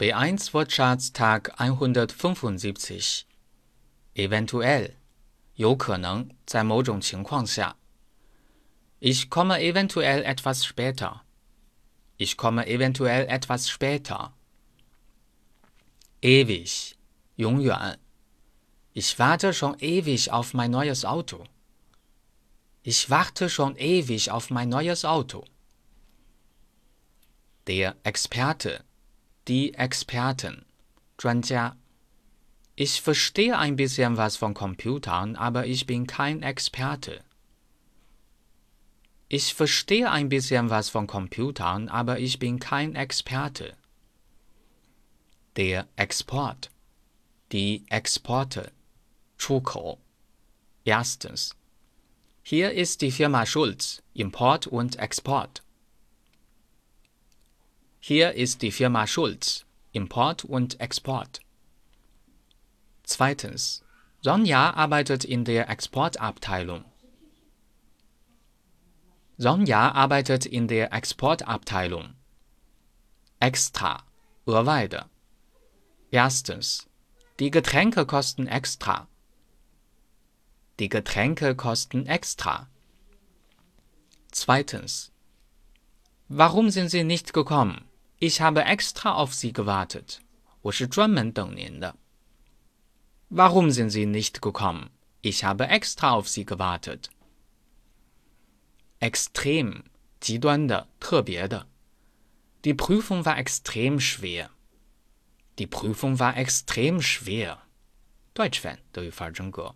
B1 Wortschatz Tag 175 eventuell 有可能在某种情况下 Ich komme eventuell etwas später. Ich komme eventuell etwas später. Ewig 永远 Ich warte schon ewig auf mein neues Auto. Ich warte schon ewig auf mein neues Auto. Der Experte die Experten, 专家. Ich verstehe ein bisschen was von Computern, aber ich bin kein Experte. Ich verstehe ein bisschen was von Computern, aber ich bin kein Experte. Der Export, die Exporte, 出口. Erstens. Hier ist die Firma Schulz, Import und Export. Hier ist die Firma Schulz. Import und Export. Zweitens. Sonja arbeitet in der Exportabteilung. Sonja arbeitet in der Exportabteilung. Extra. Urweide. Erstens. Die Getränke kosten extra. Die Getränke kosten extra. Zweitens. Warum sind Sie nicht gekommen? Ich habe extra auf Sie gewartet. 我是专门等您的。Warum sind Sie nicht gekommen? Ich habe extra auf Sie gewartet. Extrem, 极端的，特别的。Die Prüfung war extrem schwer. Die Prüfung war extrem schwer. deutsch fan 德语范儿真格。